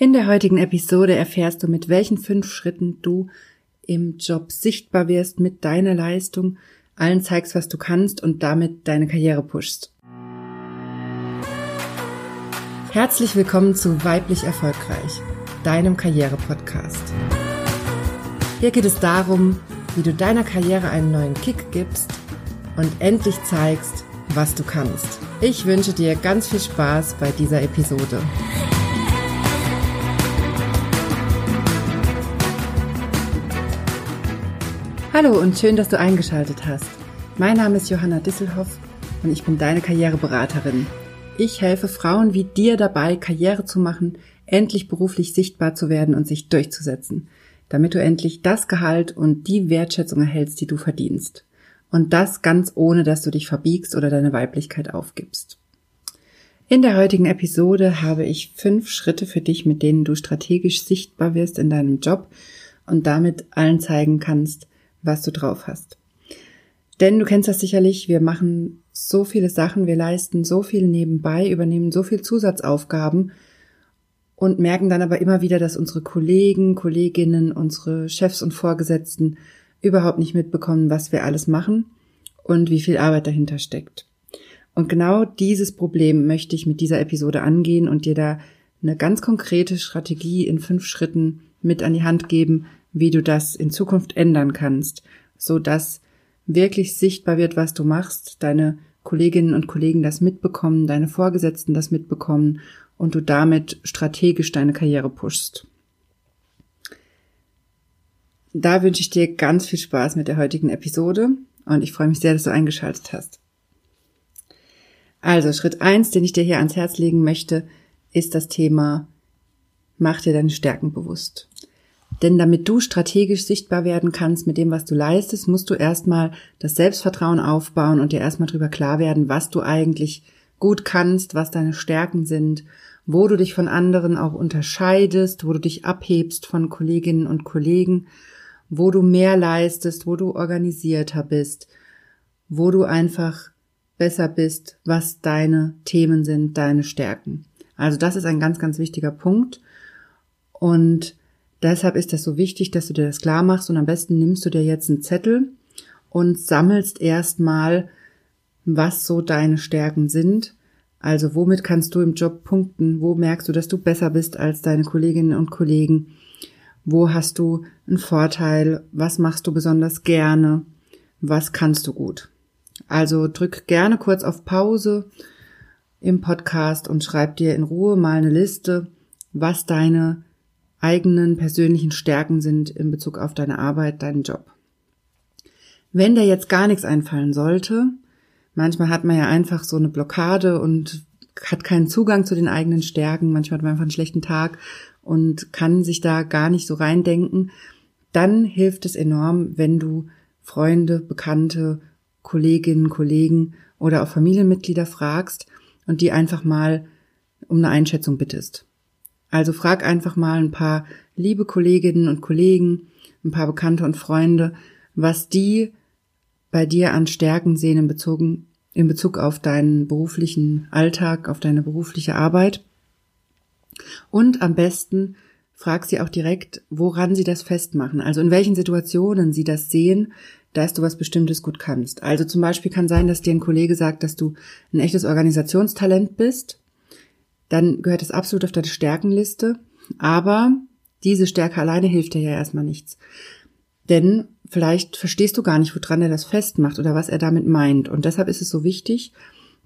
In der heutigen Episode erfährst du, mit welchen fünf Schritten du im Job sichtbar wirst mit deiner Leistung, allen zeigst, was du kannst und damit deine Karriere pushst. Herzlich willkommen zu Weiblich Erfolgreich, deinem Karriere-Podcast. Hier geht es darum, wie du deiner Karriere einen neuen Kick gibst und endlich zeigst, was du kannst. Ich wünsche dir ganz viel Spaß bei dieser Episode. Hallo und schön, dass du eingeschaltet hast. Mein Name ist Johanna Disselhoff und ich bin deine Karriereberaterin. Ich helfe Frauen wie dir dabei, Karriere zu machen, endlich beruflich sichtbar zu werden und sich durchzusetzen, damit du endlich das Gehalt und die Wertschätzung erhältst, die du verdienst. Und das ganz ohne, dass du dich verbiegst oder deine Weiblichkeit aufgibst. In der heutigen Episode habe ich fünf Schritte für dich, mit denen du strategisch sichtbar wirst in deinem Job und damit allen zeigen kannst, was du drauf hast. Denn du kennst das sicherlich, wir machen so viele Sachen, wir leisten so viel nebenbei, übernehmen so viel Zusatzaufgaben und merken dann aber immer wieder, dass unsere Kollegen, Kolleginnen, unsere Chefs und Vorgesetzten überhaupt nicht mitbekommen, was wir alles machen und wie viel Arbeit dahinter steckt. Und genau dieses Problem möchte ich mit dieser Episode angehen und dir da eine ganz konkrete Strategie in fünf Schritten mit an die Hand geben, wie du das in Zukunft ändern kannst, so dass wirklich sichtbar wird, was du machst, deine Kolleginnen und Kollegen das mitbekommen, deine Vorgesetzten das mitbekommen und du damit strategisch deine Karriere pushst. Da wünsche ich dir ganz viel Spaß mit der heutigen Episode und ich freue mich sehr, dass du eingeschaltet hast. Also Schritt eins, den ich dir hier ans Herz legen möchte, ist das Thema Mach dir deine Stärken bewusst. Denn damit du strategisch sichtbar werden kannst mit dem, was du leistest, musst du erstmal das Selbstvertrauen aufbauen und dir erstmal drüber klar werden, was du eigentlich gut kannst, was deine Stärken sind, wo du dich von anderen auch unterscheidest, wo du dich abhebst von Kolleginnen und Kollegen, wo du mehr leistest, wo du organisierter bist, wo du einfach besser bist, was deine Themen sind, deine Stärken. Also das ist ein ganz, ganz wichtiger Punkt. Und Deshalb ist das so wichtig, dass du dir das klar machst und am besten nimmst du dir jetzt einen Zettel und sammelst erstmal, was so deine Stärken sind. Also womit kannst du im Job punkten? Wo merkst du, dass du besser bist als deine Kolleginnen und Kollegen? Wo hast du einen Vorteil? Was machst du besonders gerne? Was kannst du gut? Also drück gerne kurz auf Pause im Podcast und schreib dir in Ruhe mal eine Liste, was deine eigenen persönlichen Stärken sind in Bezug auf deine Arbeit, deinen Job. Wenn dir jetzt gar nichts einfallen sollte, manchmal hat man ja einfach so eine Blockade und hat keinen Zugang zu den eigenen Stärken, manchmal hat man einfach einen schlechten Tag und kann sich da gar nicht so reindenken, dann hilft es enorm, wenn du Freunde, Bekannte, Kolleginnen, Kollegen oder auch Familienmitglieder fragst und die einfach mal um eine Einschätzung bittest. Also frag einfach mal ein paar liebe Kolleginnen und Kollegen, ein paar Bekannte und Freunde, was die bei dir an Stärken sehen in Bezug, in Bezug auf deinen beruflichen Alltag, auf deine berufliche Arbeit. Und am besten frag sie auch direkt, woran sie das festmachen, also in welchen Situationen sie das sehen, dass du was Bestimmtes gut kannst. Also zum Beispiel kann sein, dass dir ein Kollege sagt, dass du ein echtes Organisationstalent bist dann gehört es absolut auf deine Stärkenliste. Aber diese Stärke alleine hilft dir ja erstmal nichts. Denn vielleicht verstehst du gar nicht, woran er das festmacht oder was er damit meint. Und deshalb ist es so wichtig,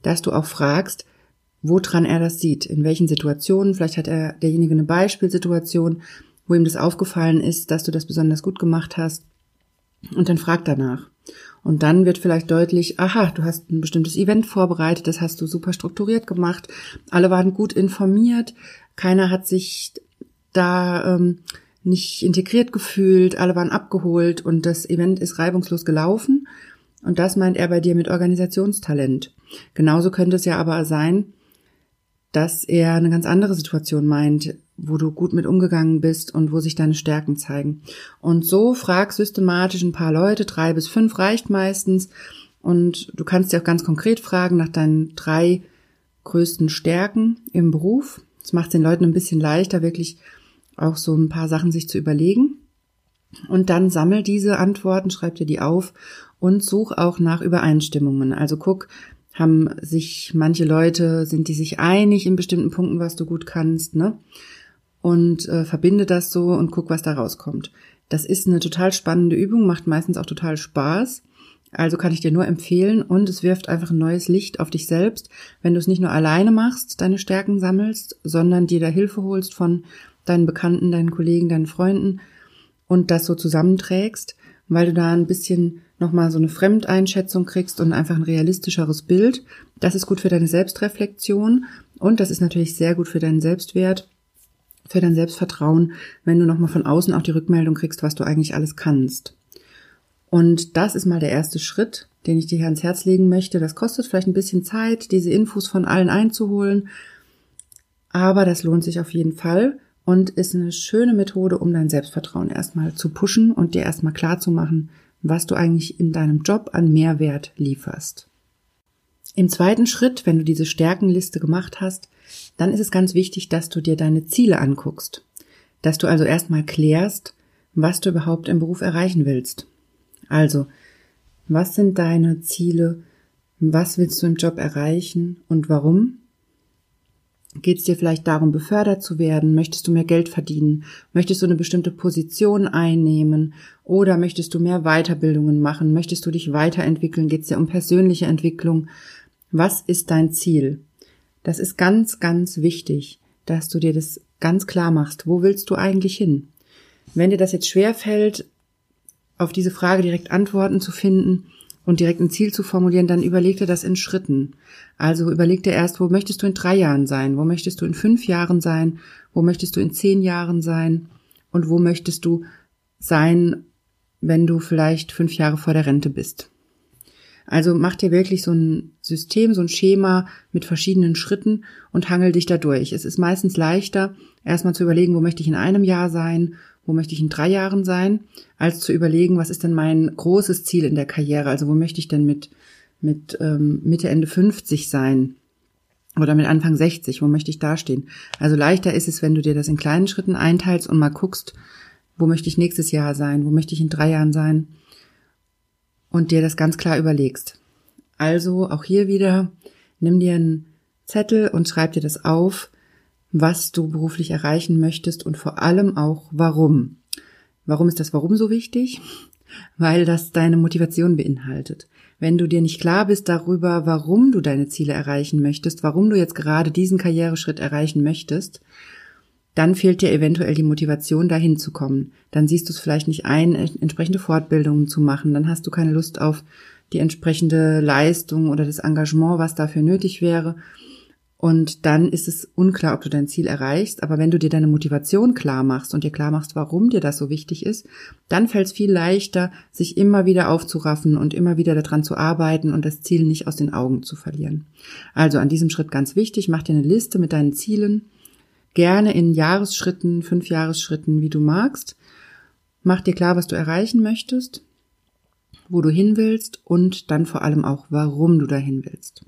dass du auch fragst, woran er das sieht, in welchen Situationen. Vielleicht hat er derjenige eine Beispielsituation, wo ihm das aufgefallen ist, dass du das besonders gut gemacht hast. Und dann frag danach. Und dann wird vielleicht deutlich, aha, du hast ein bestimmtes Event vorbereitet, das hast du super strukturiert gemacht, alle waren gut informiert, keiner hat sich da ähm, nicht integriert gefühlt, alle waren abgeholt und das Event ist reibungslos gelaufen. Und das meint er bei dir mit Organisationstalent. Genauso könnte es ja aber sein, dass er eine ganz andere Situation meint, wo du gut mit umgegangen bist und wo sich deine Stärken zeigen. Und so frag systematisch ein paar Leute, drei bis fünf reicht meistens. Und du kannst dir auch ganz konkret fragen nach deinen drei größten Stärken im Beruf. Es macht den Leuten ein bisschen leichter, wirklich auch so ein paar Sachen sich zu überlegen. Und dann sammel diese Antworten, schreib dir die auf und such auch nach Übereinstimmungen. Also guck, haben sich manche Leute, sind die sich einig in bestimmten Punkten, was du gut kannst, ne? Und äh, verbinde das so und guck, was da rauskommt. Das ist eine total spannende Übung, macht meistens auch total Spaß. Also kann ich dir nur empfehlen und es wirft einfach ein neues Licht auf dich selbst, wenn du es nicht nur alleine machst, deine Stärken sammelst, sondern dir da Hilfe holst von deinen Bekannten, deinen Kollegen, deinen Freunden und das so zusammenträgst, weil du da ein bisschen nochmal so eine Fremdeinschätzung kriegst und einfach ein realistischeres Bild. Das ist gut für deine Selbstreflexion und das ist natürlich sehr gut für deinen Selbstwert, für dein Selbstvertrauen, wenn du nochmal von außen auch die Rückmeldung kriegst, was du eigentlich alles kannst. Und das ist mal der erste Schritt, den ich dir hier ans Herz legen möchte. Das kostet vielleicht ein bisschen Zeit, diese Infos von allen einzuholen, aber das lohnt sich auf jeden Fall und ist eine schöne Methode, um dein Selbstvertrauen erstmal zu pushen und dir erstmal klar zu machen, was du eigentlich in deinem Job an Mehrwert lieferst. Im zweiten Schritt, wenn du diese Stärkenliste gemacht hast, dann ist es ganz wichtig, dass du dir deine Ziele anguckst. Dass du also erstmal klärst, was du überhaupt im Beruf erreichen willst. Also, was sind deine Ziele? Was willst du im Job erreichen und warum? Geht es dir vielleicht darum, befördert zu werden? Möchtest du mehr Geld verdienen? Möchtest du eine bestimmte Position einnehmen? Oder möchtest du mehr Weiterbildungen machen? Möchtest du dich weiterentwickeln? Geht es dir um persönliche Entwicklung? Was ist dein Ziel? Das ist ganz, ganz wichtig, dass du dir das ganz klar machst. Wo willst du eigentlich hin? Wenn dir das jetzt schwer fällt, auf diese Frage direkt Antworten zu finden, und direkt ein Ziel zu formulieren, dann überleg dir das in Schritten. Also überleg dir erst, wo möchtest du in drei Jahren sein? Wo möchtest du in fünf Jahren sein? Wo möchtest du in zehn Jahren sein? Und wo möchtest du sein, wenn du vielleicht fünf Jahre vor der Rente bist? Also mach dir wirklich so ein System, so ein Schema mit verschiedenen Schritten und hangel dich da durch. Es ist meistens leichter, erstmal zu überlegen, wo möchte ich in einem Jahr sein wo möchte ich in drei Jahren sein, als zu überlegen, was ist denn mein großes Ziel in der Karriere, also wo möchte ich denn mit, mit ähm, Mitte, Ende 50 sein oder mit Anfang 60, wo möchte ich dastehen. Also leichter ist es, wenn du dir das in kleinen Schritten einteilst und mal guckst, wo möchte ich nächstes Jahr sein, wo möchte ich in drei Jahren sein und dir das ganz klar überlegst. Also auch hier wieder, nimm dir einen Zettel und schreib dir das auf, was du beruflich erreichen möchtest und vor allem auch warum. Warum ist das Warum so wichtig? Weil das deine Motivation beinhaltet. Wenn du dir nicht klar bist darüber, warum du deine Ziele erreichen möchtest, warum du jetzt gerade diesen Karriereschritt erreichen möchtest, dann fehlt dir eventuell die Motivation, dahin zu kommen. Dann siehst du es vielleicht nicht ein, entsprechende Fortbildungen zu machen. Dann hast du keine Lust auf die entsprechende Leistung oder das Engagement, was dafür nötig wäre. Und dann ist es unklar, ob du dein Ziel erreichst. Aber wenn du dir deine Motivation klar machst und dir klar machst, warum dir das so wichtig ist, dann fällt es viel leichter, sich immer wieder aufzuraffen und immer wieder daran zu arbeiten und das Ziel nicht aus den Augen zu verlieren. Also an diesem Schritt ganz wichtig, mach dir eine Liste mit deinen Zielen, gerne in Jahresschritten, fünf Jahresschritten, wie du magst. Mach dir klar, was du erreichen möchtest, wo du hin willst und dann vor allem auch, warum du dahin willst.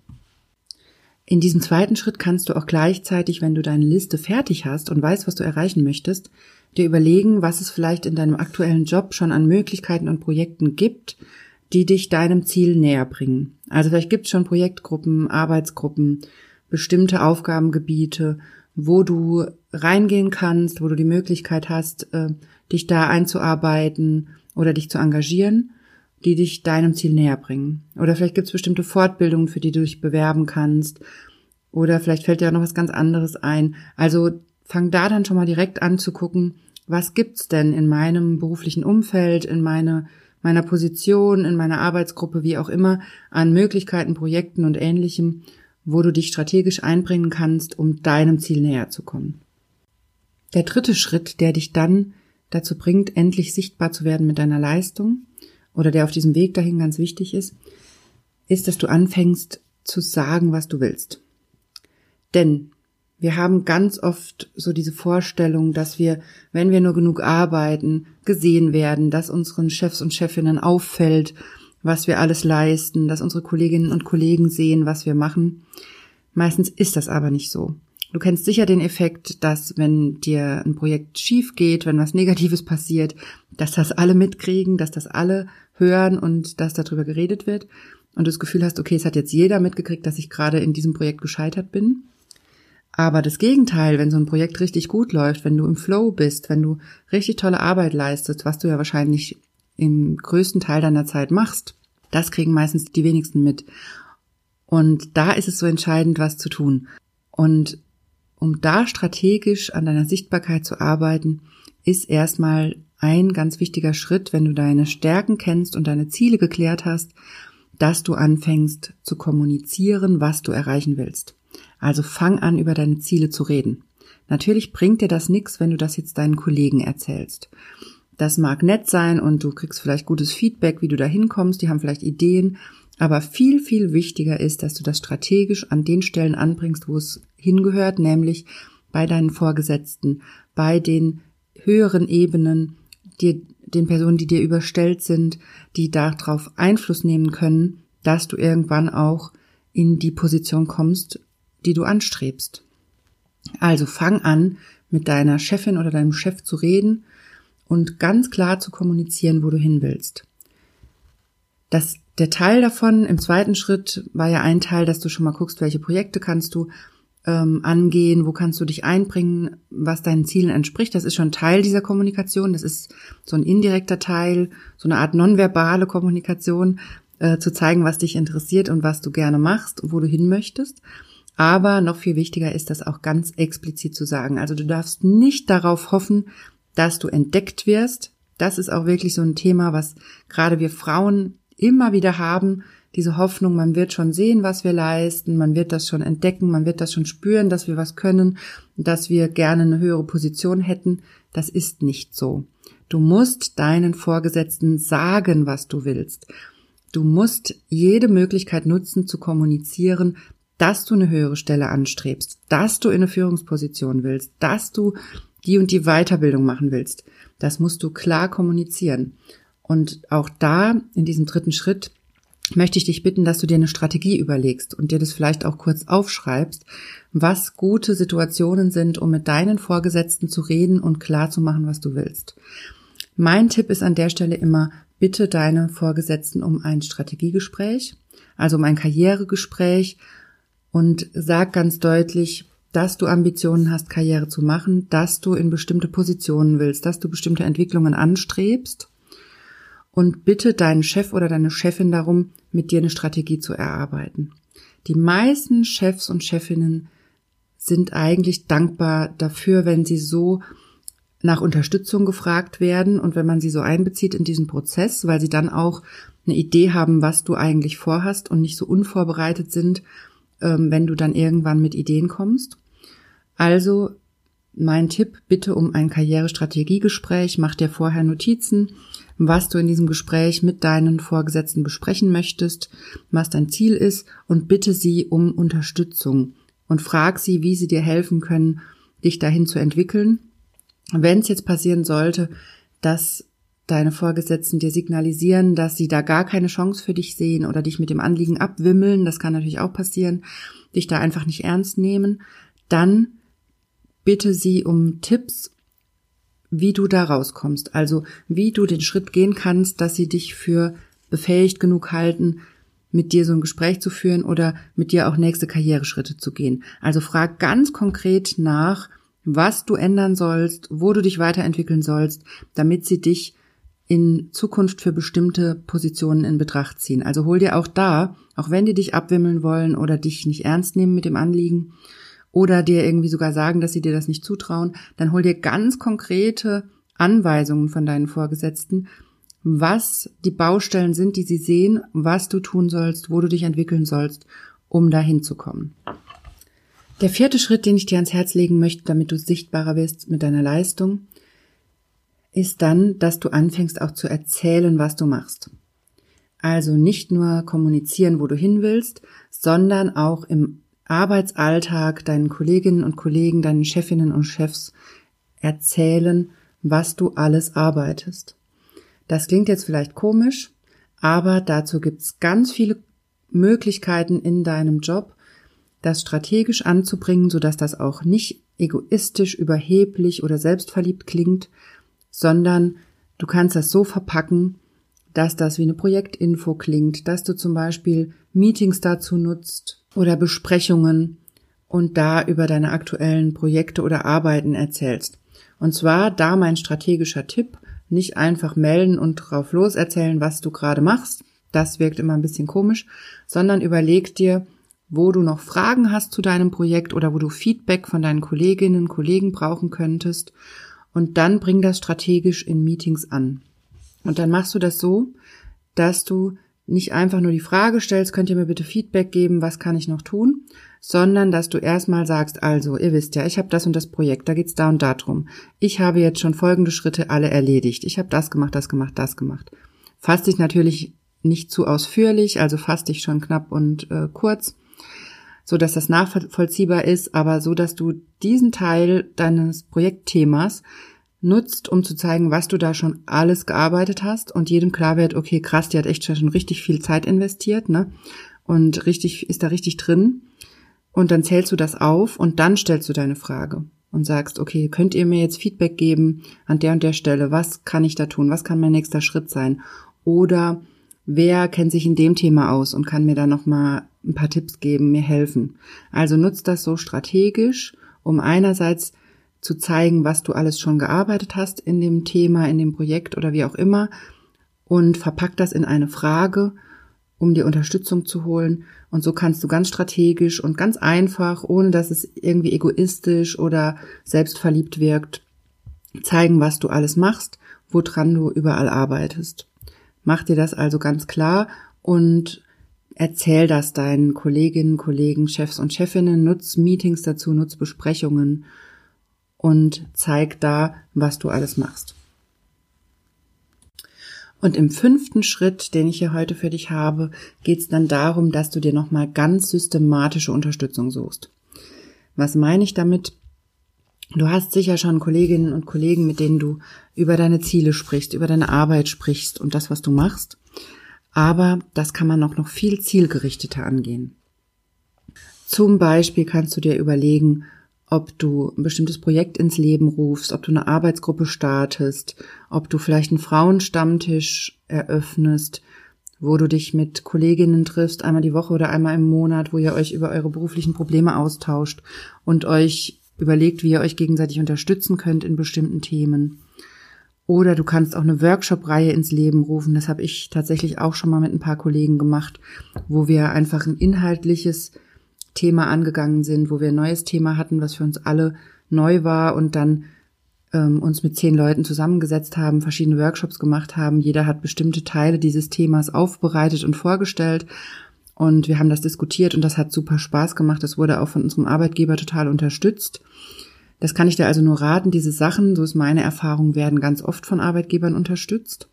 In diesem zweiten Schritt kannst du auch gleichzeitig, wenn du deine Liste fertig hast und weißt, was du erreichen möchtest, dir überlegen, was es vielleicht in deinem aktuellen Job schon an Möglichkeiten und Projekten gibt, die dich deinem Ziel näher bringen. Also vielleicht gibt es schon Projektgruppen, Arbeitsgruppen, bestimmte Aufgabengebiete, wo du reingehen kannst, wo du die Möglichkeit hast, äh, dich da einzuarbeiten oder dich zu engagieren die dich deinem Ziel näher bringen. Oder vielleicht gibt es bestimmte Fortbildungen, für die du dich bewerben kannst. Oder vielleicht fällt dir auch noch was ganz anderes ein. Also fang da dann schon mal direkt an zu gucken, was gibt's denn in meinem beruflichen Umfeld, in meine, meiner Position, in meiner Arbeitsgruppe, wie auch immer, an Möglichkeiten, Projekten und ähnlichem, wo du dich strategisch einbringen kannst, um deinem Ziel näher zu kommen. Der dritte Schritt, der dich dann dazu bringt, endlich sichtbar zu werden mit deiner Leistung, oder der auf diesem Weg dahin ganz wichtig ist, ist, dass du anfängst zu sagen, was du willst. Denn wir haben ganz oft so diese Vorstellung, dass wir, wenn wir nur genug arbeiten, gesehen werden, dass unseren Chefs und Chefinnen auffällt, was wir alles leisten, dass unsere Kolleginnen und Kollegen sehen, was wir machen. Meistens ist das aber nicht so. Du kennst sicher den Effekt, dass wenn dir ein Projekt schief geht, wenn was Negatives passiert, dass das alle mitkriegen, dass das alle hören und dass darüber geredet wird und du das Gefühl hast, okay, es hat jetzt jeder mitgekriegt, dass ich gerade in diesem Projekt gescheitert bin. Aber das Gegenteil, wenn so ein Projekt richtig gut läuft, wenn du im Flow bist, wenn du richtig tolle Arbeit leistest, was du ja wahrscheinlich im größten Teil deiner Zeit machst, das kriegen meistens die wenigsten mit. Und da ist es so entscheidend, was zu tun. Und um da strategisch an deiner Sichtbarkeit zu arbeiten, ist erstmal ein ganz wichtiger Schritt, wenn du deine Stärken kennst und deine Ziele geklärt hast, dass du anfängst zu kommunizieren, was du erreichen willst. Also fang an, über deine Ziele zu reden. Natürlich bringt dir das nichts, wenn du das jetzt deinen Kollegen erzählst. Das mag nett sein und du kriegst vielleicht gutes Feedback, wie du da hinkommst, die haben vielleicht Ideen, aber viel, viel wichtiger ist, dass du das strategisch an den Stellen anbringst, wo es hingehört, nämlich bei deinen Vorgesetzten, bei den höheren Ebenen, dir, den Personen, die dir überstellt sind, die darauf Einfluss nehmen können, dass du irgendwann auch in die Position kommst, die du anstrebst. Also fang an, mit deiner Chefin oder deinem Chef zu reden und ganz klar zu kommunizieren, wo du hin willst. Das, der Teil davon im zweiten Schritt war ja ein Teil, dass du schon mal guckst, welche Projekte kannst du ähm, angehen, wo kannst du dich einbringen, was deinen Zielen entspricht. Das ist schon Teil dieser Kommunikation. Das ist so ein indirekter Teil, so eine Art nonverbale Kommunikation, äh, zu zeigen, was dich interessiert und was du gerne machst, wo du hin möchtest. Aber noch viel wichtiger ist das auch ganz explizit zu sagen. Also du darfst nicht darauf hoffen, dass du entdeckt wirst. Das ist auch wirklich so ein Thema, was gerade wir Frauen immer wieder haben. Diese Hoffnung, man wird schon sehen, was wir leisten, man wird das schon entdecken, man wird das schon spüren, dass wir was können, dass wir gerne eine höhere Position hätten. Das ist nicht so. Du musst deinen Vorgesetzten sagen, was du willst. Du musst jede Möglichkeit nutzen zu kommunizieren, dass du eine höhere Stelle anstrebst, dass du in eine Führungsposition willst, dass du die und die Weiterbildung machen willst. Das musst du klar kommunizieren. Und auch da, in diesem dritten Schritt, möchte ich dich bitten, dass du dir eine Strategie überlegst und dir das vielleicht auch kurz aufschreibst, was gute Situationen sind, um mit deinen Vorgesetzten zu reden und klar zu machen, was du willst. Mein Tipp ist an der Stelle immer, bitte deine Vorgesetzten um ein Strategiegespräch, also um ein Karrieregespräch und sag ganz deutlich, dass du Ambitionen hast, Karriere zu machen, dass du in bestimmte Positionen willst, dass du bestimmte Entwicklungen anstrebst und bitte deinen Chef oder deine Chefin darum, mit dir eine Strategie zu erarbeiten. Die meisten Chefs und Chefinnen sind eigentlich dankbar dafür, wenn sie so nach Unterstützung gefragt werden und wenn man sie so einbezieht in diesen Prozess, weil sie dann auch eine Idee haben, was du eigentlich vorhast und nicht so unvorbereitet sind, ähm, wenn du dann irgendwann mit Ideen kommst. Also mein Tipp, bitte um ein Karrierestrategiegespräch, mach dir vorher Notizen, was du in diesem Gespräch mit deinen Vorgesetzten besprechen möchtest, was dein Ziel ist und bitte sie um Unterstützung und frag sie, wie sie dir helfen können, dich dahin zu entwickeln. Wenn es jetzt passieren sollte, dass deine Vorgesetzten dir signalisieren, dass sie da gar keine Chance für dich sehen oder dich mit dem Anliegen abwimmeln, das kann natürlich auch passieren, dich da einfach nicht ernst nehmen, dann bitte sie um Tipps, wie du da rauskommst. Also wie du den Schritt gehen kannst, dass sie dich für befähigt genug halten, mit dir so ein Gespräch zu führen oder mit dir auch nächste Karriereschritte zu gehen. Also frag ganz konkret nach, was du ändern sollst, wo du dich weiterentwickeln sollst, damit sie dich in Zukunft für bestimmte Positionen in Betracht ziehen. Also hol dir auch da, auch wenn die dich abwimmeln wollen oder dich nicht ernst nehmen mit dem Anliegen, oder dir irgendwie sogar sagen, dass sie dir das nicht zutrauen, dann hol dir ganz konkrete Anweisungen von deinen Vorgesetzten, was die Baustellen sind, die sie sehen, was du tun sollst, wo du dich entwickeln sollst, um dahin zu kommen. Der vierte Schritt, den ich dir ans Herz legen möchte, damit du sichtbarer wirst mit deiner Leistung, ist dann, dass du anfängst auch zu erzählen, was du machst. Also nicht nur kommunizieren, wo du hin willst, sondern auch im Arbeitsalltag deinen Kolleginnen und Kollegen, deinen Chefinnen und Chefs erzählen, was du alles arbeitest. Das klingt jetzt vielleicht komisch, aber dazu gibt's ganz viele Möglichkeiten in deinem Job. das strategisch anzubringen, sodass das auch nicht egoistisch, überheblich oder selbstverliebt klingt, sondern du kannst das so verpacken, dass das wie eine Projektinfo klingt, dass du zum Beispiel Meetings dazu nutzt oder Besprechungen und da über deine aktuellen Projekte oder Arbeiten erzählst. Und zwar da mein strategischer Tipp, nicht einfach melden und drauf los erzählen, was du gerade machst. Das wirkt immer ein bisschen komisch, sondern überleg dir, wo du noch Fragen hast zu deinem Projekt oder wo du Feedback von deinen Kolleginnen und Kollegen brauchen könntest. Und dann bring das strategisch in Meetings an. Und dann machst du das so, dass du nicht einfach nur die Frage stellst, könnt ihr mir bitte Feedback geben, was kann ich noch tun, sondern dass du erstmal sagst, also, ihr wisst ja, ich habe das und das Projekt, da geht's da und da drum. Ich habe jetzt schon folgende Schritte alle erledigt. Ich habe das gemacht, das gemacht, das gemacht. Fass dich natürlich nicht zu ausführlich, also fass dich schon knapp und äh, kurz, so dass das nachvollziehbar ist, aber so dass du diesen Teil deines Projektthemas nutzt, um zu zeigen, was du da schon alles gearbeitet hast und jedem klar wird, okay, krass, die hat echt schon richtig viel Zeit investiert, ne? Und richtig, ist da richtig drin. Und dann zählst du das auf und dann stellst du deine Frage und sagst, okay, könnt ihr mir jetzt Feedback geben an der und der Stelle? Was kann ich da tun? Was kann mein nächster Schritt sein? Oder wer kennt sich in dem Thema aus und kann mir da nochmal ein paar Tipps geben, mir helfen? Also nutzt das so strategisch, um einerseits zu zeigen, was du alles schon gearbeitet hast in dem Thema, in dem Projekt oder wie auch immer und verpack das in eine Frage, um dir Unterstützung zu holen. Und so kannst du ganz strategisch und ganz einfach, ohne dass es irgendwie egoistisch oder selbstverliebt wirkt, zeigen, was du alles machst, woran du überall arbeitest. Mach dir das also ganz klar und erzähl das deinen Kolleginnen, Kollegen, Chefs und Chefinnen, nutz Meetings dazu, nutz Besprechungen und zeig da, was du alles machst. Und im fünften Schritt, den ich hier heute für dich habe, geht es dann darum, dass du dir nochmal ganz systematische Unterstützung suchst. Was meine ich damit? Du hast sicher schon Kolleginnen und Kollegen, mit denen du über deine Ziele sprichst, über deine Arbeit sprichst und das, was du machst. Aber das kann man auch noch viel zielgerichteter angehen. Zum Beispiel kannst du dir überlegen, ob du ein bestimmtes Projekt ins Leben rufst, ob du eine Arbeitsgruppe startest, ob du vielleicht einen Frauenstammtisch eröffnest, wo du dich mit Kolleginnen triffst, einmal die Woche oder einmal im Monat, wo ihr euch über eure beruflichen Probleme austauscht und euch überlegt, wie ihr euch gegenseitig unterstützen könnt in bestimmten Themen. Oder du kannst auch eine Workshop-Reihe ins Leben rufen. Das habe ich tatsächlich auch schon mal mit ein paar Kollegen gemacht, wo wir einfach ein inhaltliches Thema angegangen sind, wo wir ein neues Thema hatten, was für uns alle neu war und dann ähm, uns mit zehn Leuten zusammengesetzt haben, verschiedene Workshops gemacht haben. Jeder hat bestimmte Teile dieses Themas aufbereitet und vorgestellt. Und wir haben das diskutiert und das hat super Spaß gemacht. Das wurde auch von unserem Arbeitgeber total unterstützt. Das kann ich dir also nur raten. Diese Sachen, so ist meine Erfahrung, werden ganz oft von Arbeitgebern unterstützt,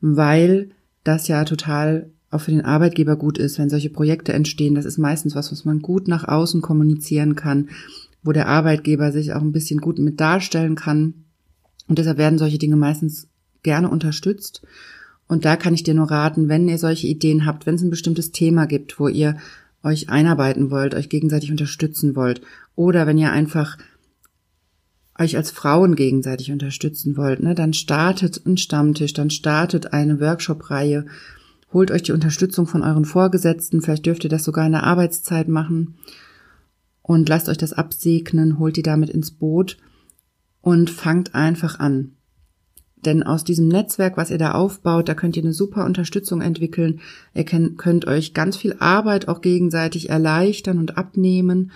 weil das ja total auch für den Arbeitgeber gut ist, wenn solche Projekte entstehen. Das ist meistens was, was man gut nach außen kommunizieren kann, wo der Arbeitgeber sich auch ein bisschen gut mit darstellen kann. Und deshalb werden solche Dinge meistens gerne unterstützt. Und da kann ich dir nur raten, wenn ihr solche Ideen habt, wenn es ein bestimmtes Thema gibt, wo ihr euch einarbeiten wollt, euch gegenseitig unterstützen wollt, oder wenn ihr einfach euch als Frauen gegenseitig unterstützen wollt, ne, dann startet ein Stammtisch, dann startet eine Workshop-Reihe, Holt euch die Unterstützung von euren Vorgesetzten, vielleicht dürft ihr das sogar in der Arbeitszeit machen und lasst euch das absegnen, holt die damit ins Boot und fangt einfach an. Denn aus diesem Netzwerk, was ihr da aufbaut, da könnt ihr eine super Unterstützung entwickeln. Ihr könnt euch ganz viel Arbeit auch gegenseitig erleichtern und abnehmen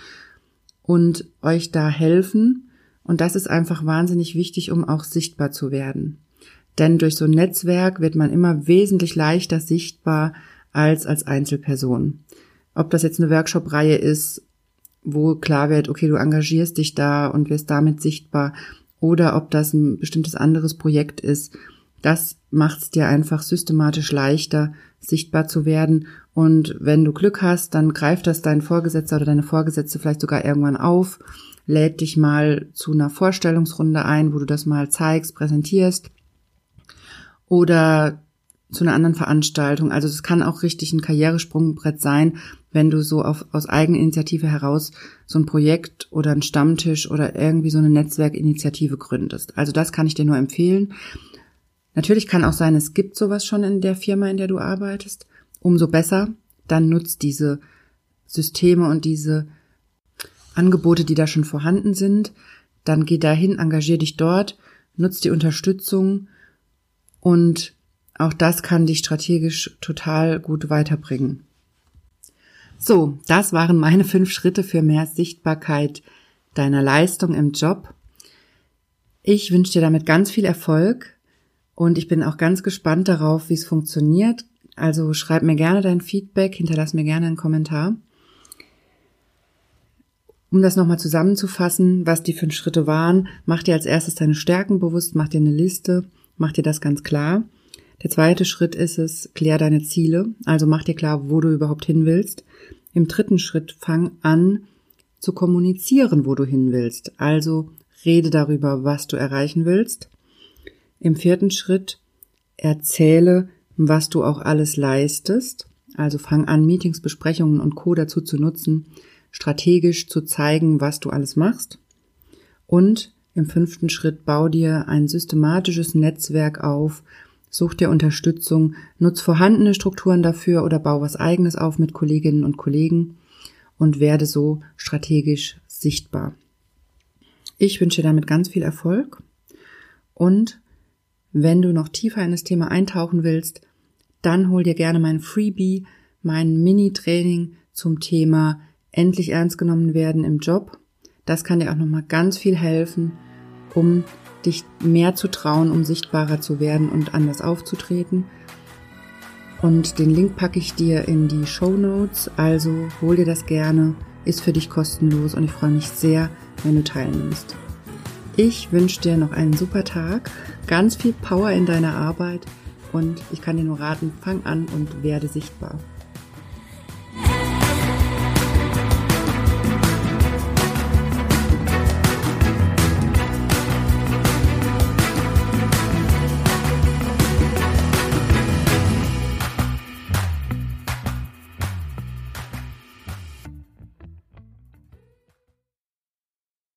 und euch da helfen. Und das ist einfach wahnsinnig wichtig, um auch sichtbar zu werden. Denn durch so ein Netzwerk wird man immer wesentlich leichter sichtbar als als Einzelperson. Ob das jetzt eine Workshop-Reihe ist, wo klar wird, okay, du engagierst dich da und wirst damit sichtbar, oder ob das ein bestimmtes anderes Projekt ist, das macht es dir einfach systematisch leichter, sichtbar zu werden. Und wenn du Glück hast, dann greift das dein Vorgesetzter oder deine Vorgesetzte vielleicht sogar irgendwann auf, lädt dich mal zu einer Vorstellungsrunde ein, wo du das mal zeigst, präsentierst oder zu einer anderen Veranstaltung. Also es kann auch richtig ein Karrieresprungbrett sein, wenn du so auf, aus Eigeninitiative heraus so ein Projekt oder ein Stammtisch oder irgendwie so eine Netzwerkinitiative gründest. Also das kann ich dir nur empfehlen. Natürlich kann auch sein, es gibt sowas schon in der Firma, in der du arbeitest. Umso besser, dann nutzt diese Systeme und diese Angebote, die da schon vorhanden sind. Dann geh dahin, engagier dich dort, nutz die Unterstützung und auch das kann dich strategisch total gut weiterbringen. So, das waren meine fünf Schritte für mehr Sichtbarkeit deiner Leistung im Job. Ich wünsche dir damit ganz viel Erfolg und ich bin auch ganz gespannt darauf, wie es funktioniert. Also schreib mir gerne dein Feedback, hinterlass mir gerne einen Kommentar. Um das nochmal zusammenzufassen, was die fünf Schritte waren, mach dir als erstes deine Stärken bewusst, mach dir eine Liste, mach dir das ganz klar. Der zweite Schritt ist es, klär deine Ziele, also mach dir klar, wo du überhaupt hin willst. Im dritten Schritt fang an zu kommunizieren, wo du hin willst. Also rede darüber, was du erreichen willst. Im vierten Schritt erzähle, was du auch alles leistest. Also fang an, Meetings, Besprechungen und Co. dazu zu nutzen, strategisch zu zeigen, was du alles machst. Und im fünften Schritt bau dir ein systematisches Netzwerk auf, such dir Unterstützung, nutz vorhandene Strukturen dafür oder bau was eigenes auf mit Kolleginnen und Kollegen und werde so strategisch sichtbar. Ich wünsche dir damit ganz viel Erfolg und wenn du noch tiefer in das Thema eintauchen willst, dann hol dir gerne mein Freebie, mein Mini-Training zum Thema endlich ernst genommen werden im Job. Das kann dir auch nochmal ganz viel helfen, um dich mehr zu trauen, um sichtbarer zu werden und anders aufzutreten. Und den Link packe ich dir in die Show Notes, also hol dir das gerne, ist für dich kostenlos und ich freue mich sehr, wenn du teilnimmst. Ich wünsche dir noch einen super Tag, ganz viel Power in deiner Arbeit und ich kann dir nur raten, fang an und werde sichtbar.